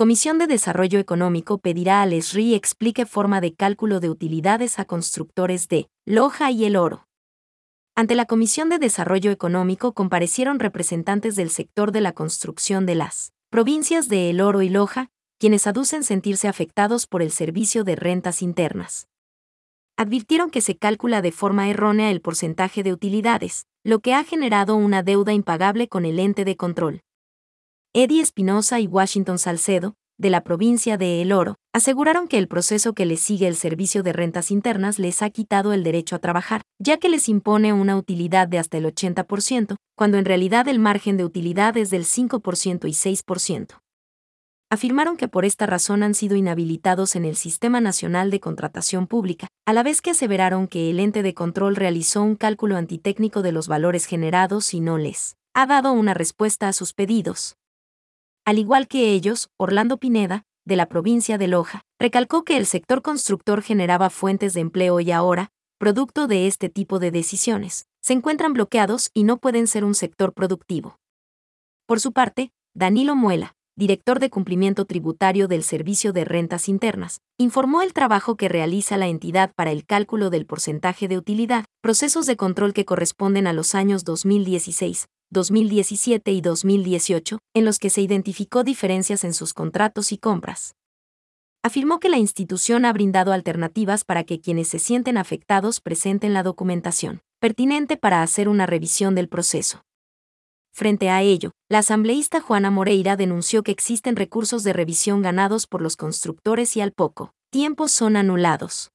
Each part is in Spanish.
Comisión de Desarrollo Económico pedirá al ESRI explique forma de cálculo de utilidades a constructores de Loja y El Oro. Ante la Comisión de Desarrollo Económico comparecieron representantes del sector de la construcción de las provincias de El Oro y Loja, quienes aducen sentirse afectados por el servicio de rentas internas. Advirtieron que se calcula de forma errónea el porcentaje de utilidades, lo que ha generado una deuda impagable con el ente de control. Eddie Espinosa y Washington Salcedo, de la provincia de El Oro, aseguraron que el proceso que les sigue el servicio de rentas internas les ha quitado el derecho a trabajar, ya que les impone una utilidad de hasta el 80%, cuando en realidad el margen de utilidad es del 5% y 6%. Afirmaron que por esta razón han sido inhabilitados en el Sistema Nacional de Contratación Pública, a la vez que aseveraron que el ente de control realizó un cálculo antitécnico de los valores generados y no les ha dado una respuesta a sus pedidos. Al igual que ellos, Orlando Pineda, de la provincia de Loja, recalcó que el sector constructor generaba fuentes de empleo y ahora, producto de este tipo de decisiones, se encuentran bloqueados y no pueden ser un sector productivo. Por su parte, Danilo Muela, director de cumplimiento tributario del Servicio de Rentas Internas, informó el trabajo que realiza la entidad para el cálculo del porcentaje de utilidad, procesos de control que corresponden a los años 2016, 2017 y 2018, en los que se identificó diferencias en sus contratos y compras. Afirmó que la institución ha brindado alternativas para que quienes se sienten afectados presenten la documentación pertinente para hacer una revisión del proceso. Frente a ello, la asambleísta Juana Moreira denunció que existen recursos de revisión ganados por los constructores y al poco tiempo son anulados.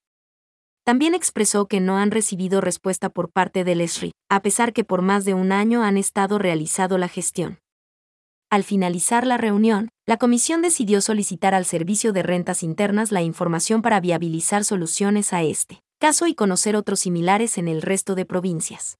También expresó que no han recibido respuesta por parte del ESRI, a pesar que por más de un año han estado realizando la gestión. Al finalizar la reunión, la comisión decidió solicitar al Servicio de Rentas Internas la información para viabilizar soluciones a este caso y conocer otros similares en el resto de provincias.